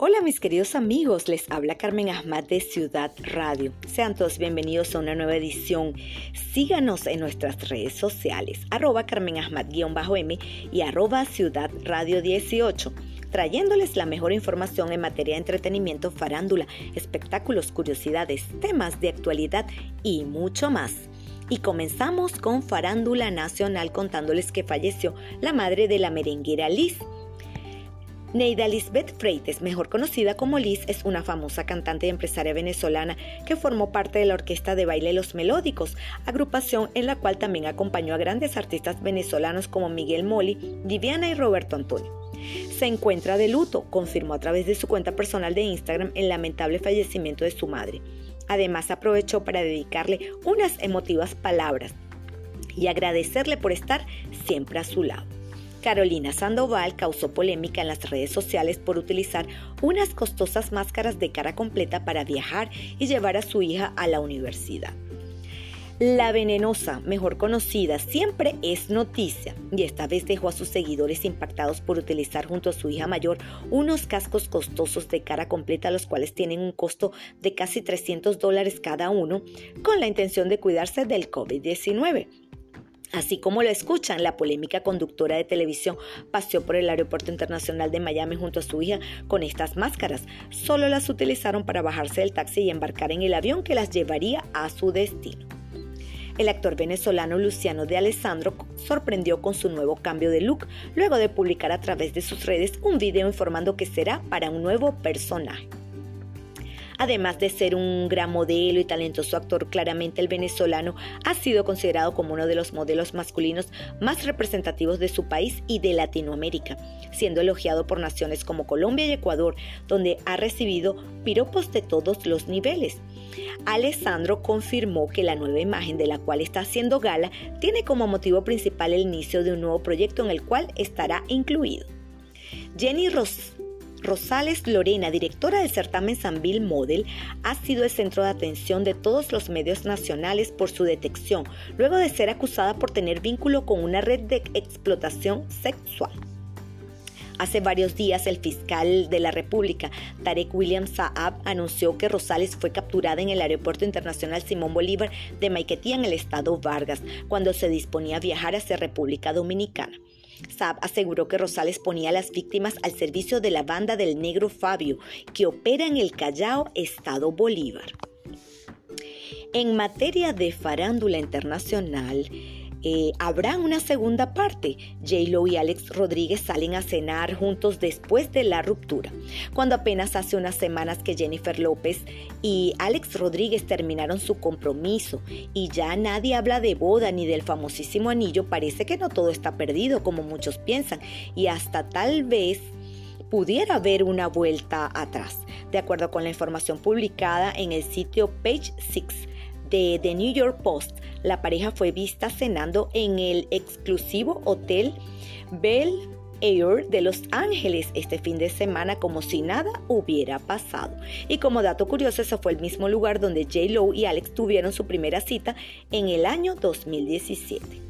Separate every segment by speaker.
Speaker 1: Hola mis queridos amigos, les habla Carmen Ahmad de Ciudad Radio. Sean todos bienvenidos a una nueva edición. Síganos en nuestras redes sociales, arroba Carmen Ahmad-M y arroba Ciudad Radio 18 trayéndoles la mejor información en materia de entretenimiento, farándula, espectáculos, curiosidades, temas de actualidad y mucho más. Y comenzamos con Farándula Nacional contándoles que falleció la madre de la merenguera Liz. Neida Lisbeth Freites, mejor conocida como Liz, es una famosa cantante y empresaria venezolana que formó parte de la orquesta de baile Los Melódicos, agrupación en la cual también acompañó a grandes artistas venezolanos como Miguel Moli, Viviana y Roberto Antonio. Se encuentra de luto, confirmó a través de su cuenta personal de Instagram el lamentable fallecimiento de su madre. Además aprovechó para dedicarle unas emotivas palabras y agradecerle por estar siempre a su lado. Carolina Sandoval causó polémica en las redes sociales por utilizar unas costosas máscaras de cara completa para viajar y llevar a su hija a la universidad. La venenosa, mejor conocida, siempre es noticia y esta vez dejó a sus seguidores impactados por utilizar junto a su hija mayor unos cascos costosos de cara completa, los cuales tienen un costo de casi 300 dólares cada uno, con la intención de cuidarse del COVID-19. Así como lo escuchan, la polémica conductora de televisión paseó por el Aeropuerto Internacional de Miami junto a su hija con estas máscaras. Solo las utilizaron para bajarse del taxi y embarcar en el avión que las llevaría a su destino. El actor venezolano Luciano de Alessandro sorprendió con su nuevo cambio de look luego de publicar a través de sus redes un video informando que será para un nuevo personaje. Además de ser un gran modelo y talentoso actor, claramente el venezolano ha sido considerado como uno de los modelos masculinos más representativos de su país y de Latinoamérica, siendo elogiado por naciones como Colombia y Ecuador, donde ha recibido piropos de todos los niveles. Alessandro confirmó que la nueva imagen de la cual está haciendo gala tiene como motivo principal el inicio de un nuevo proyecto en el cual estará incluido. Jenny Ross Rosales Lorena, directora del certamen Sanville Model, ha sido el centro de atención de todos los medios nacionales por su detección, luego de ser acusada por tener vínculo con una red de explotación sexual. Hace varios días, el fiscal de la República, Tarek William Saab, anunció que Rosales fue capturada en el Aeropuerto Internacional Simón Bolívar de Maiquetía, en el estado Vargas, cuando se disponía a viajar hacia República Dominicana. Saab aseguró que Rosales ponía a las víctimas al servicio de la banda del negro Fabio, que opera en el Callao, Estado Bolívar. En materia de farándula internacional, eh, habrá una segunda parte. J-Lo y Alex Rodríguez salen a cenar juntos después de la ruptura. Cuando apenas hace unas semanas que Jennifer López y Alex Rodríguez terminaron su compromiso y ya nadie habla de boda ni del famosísimo anillo, parece que no todo está perdido como muchos piensan y hasta tal vez pudiera haber una vuelta atrás. De acuerdo con la información publicada en el sitio Page 6 de The New York Post, la pareja fue vista cenando en el exclusivo hotel Bell Air de Los Ángeles este fin de semana como si nada hubiera pasado. Y como dato curioso, ese fue el mismo lugar donde J. Lo y Alex tuvieron su primera cita en el año 2017.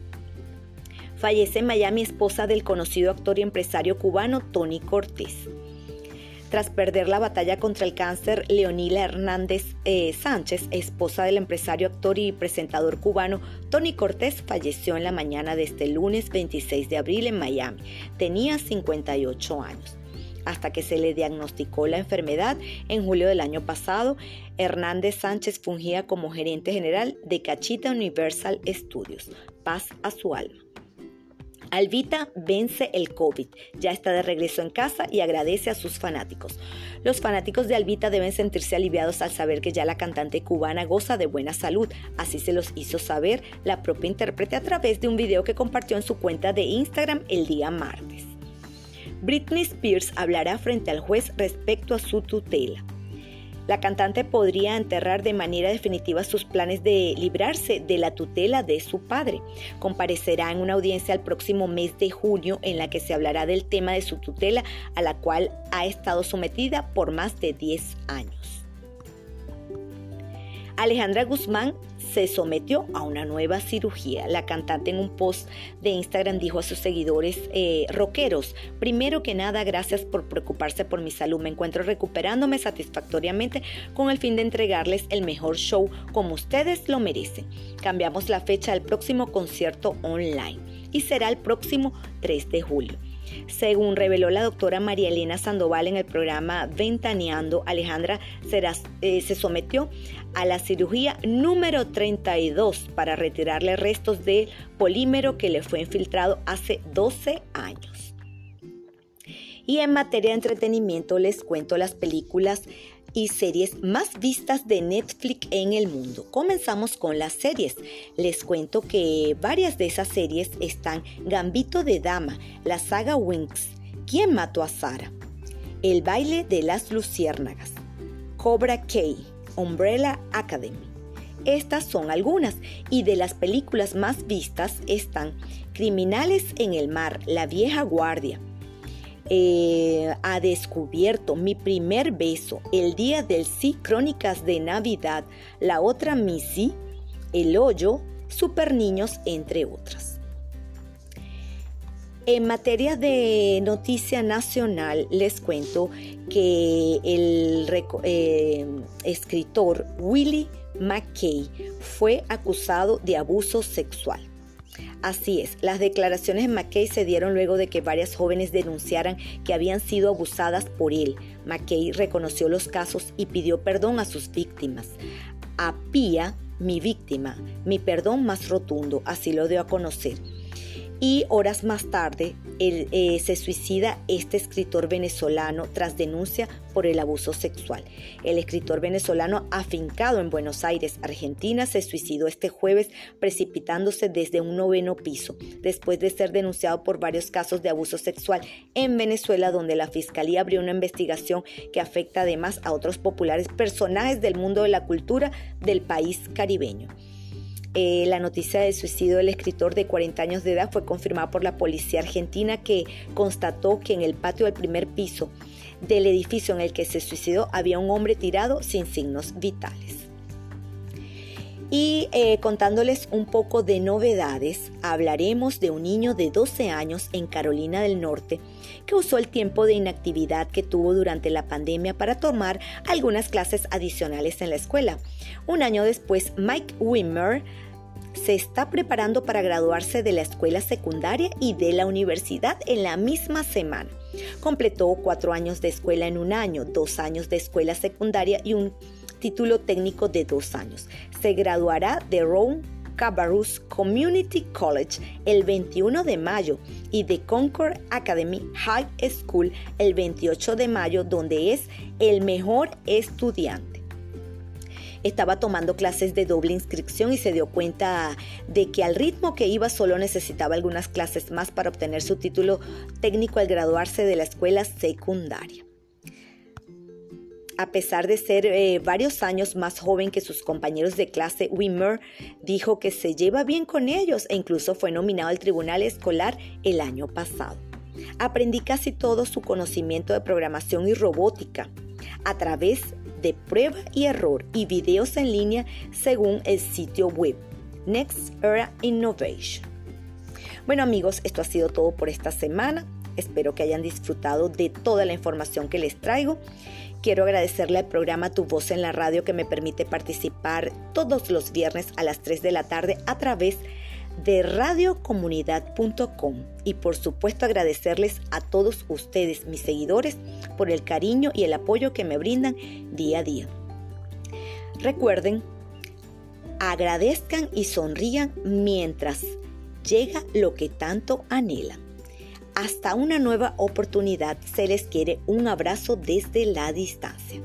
Speaker 1: Fallece en Miami esposa del conocido actor y empresario cubano Tony Cortés. Tras perder la batalla contra el cáncer, Leonila Hernández eh, Sánchez, esposa del empresario, actor y presentador cubano Tony Cortés, falleció en la mañana de este lunes 26 de abril en Miami. Tenía 58 años. Hasta que se le diagnosticó la enfermedad en julio del año pasado, Hernández Sánchez fungía como gerente general de Cachita Universal Studios. Paz a su alma. Alvita vence el COVID, ya está de regreso en casa y agradece a sus fanáticos. Los fanáticos de Alvita deben sentirse aliviados al saber que ya la cantante cubana goza de buena salud, así se los hizo saber la propia intérprete a través de un video que compartió en su cuenta de Instagram el día martes. Britney Spears hablará frente al juez respecto a su tutela. La cantante podría enterrar de manera definitiva sus planes de librarse de la tutela de su padre. Comparecerá en una audiencia el próximo mes de junio en la que se hablará del tema de su tutela a la cual ha estado sometida por más de 10 años. Alejandra Guzmán se sometió a una nueva cirugía. La cantante en un post de Instagram dijo a sus seguidores eh, rockeros, primero que nada, gracias por preocuparse por mi salud. Me encuentro recuperándome satisfactoriamente con el fin de entregarles el mejor show como ustedes lo merecen. Cambiamos la fecha del próximo concierto online y será el próximo 3 de julio. Según reveló la doctora María Elena Sandoval en el programa Ventaneando, Alejandra eh, se sometió a la cirugía número 32 para retirarle restos de polímero que le fue infiltrado hace 12 años. Y en materia de entretenimiento les cuento las películas y series más vistas de Netflix en el mundo. Comenzamos con las series. Les cuento que varias de esas series están Gambito de Dama, la saga Winx, ¿Quién mató a Sara? El baile de las luciérnagas, Cobra K, Umbrella Academy. Estas son algunas y de las películas más vistas están Criminales en el Mar, La Vieja Guardia, eh, ha descubierto mi primer beso, el día del sí, crónicas de Navidad, la otra Missy, el hoyo, super niños, entre otras. En materia de noticia nacional, les cuento que el eh, escritor Willie McKay fue acusado de abuso sexual. Así es, las declaraciones de McKay se dieron luego de que varias jóvenes denunciaran que habían sido abusadas por él. McKay reconoció los casos y pidió perdón a sus víctimas. A Pia, mi víctima, mi perdón más rotundo, así lo dio a conocer y horas más tarde eh, se suicida este escritor venezolano tras denuncia por el abuso sexual. El escritor venezolano afincado en Buenos Aires, Argentina, se suicidó este jueves precipitándose desde un noveno piso, después de ser denunciado por varios casos de abuso sexual en Venezuela, donde la Fiscalía abrió una investigación que afecta además a otros populares personajes del mundo de la cultura del país caribeño. Eh, la noticia del suicidio del escritor de 40 años de edad fue confirmada por la policía argentina que constató que en el patio del primer piso del edificio en el que se suicidó había un hombre tirado sin signos vitales. Y eh, contándoles un poco de novedades, hablaremos de un niño de 12 años en Carolina del Norte que usó el tiempo de inactividad que tuvo durante la pandemia para tomar algunas clases adicionales en la escuela. Un año después, Mike Wimmer se está preparando para graduarse de la escuela secundaria y de la universidad en la misma semana. Completó cuatro años de escuela en un año, dos años de escuela secundaria y un título técnico de dos años. Se graduará de Rome Cabarrus Community College el 21 de mayo y de Concord Academy High School el 28 de mayo, donde es el mejor estudiante. Estaba tomando clases de doble inscripción y se dio cuenta de que al ritmo que iba solo necesitaba algunas clases más para obtener su título técnico al graduarse de la escuela secundaria a pesar de ser eh, varios años más joven que sus compañeros de clase, Wimmer dijo que se lleva bien con ellos e incluso fue nominado al tribunal escolar el año pasado. Aprendí casi todo su conocimiento de programación y robótica a través de prueba y error y videos en línea según el sitio web Next Era Innovation. Bueno amigos, esto ha sido todo por esta semana. Espero que hayan disfrutado de toda la información que les traigo Quiero agradecerle al programa Tu Voz en la Radio que me permite participar todos los viernes a las 3 de la tarde a través de radiocomunidad.com y por supuesto agradecerles a todos ustedes, mis seguidores, por el cariño y el apoyo que me brindan día a día. Recuerden, agradezcan y sonrían mientras llega lo que tanto anhelan. Hasta una nueva oportunidad se les quiere un abrazo desde la distancia.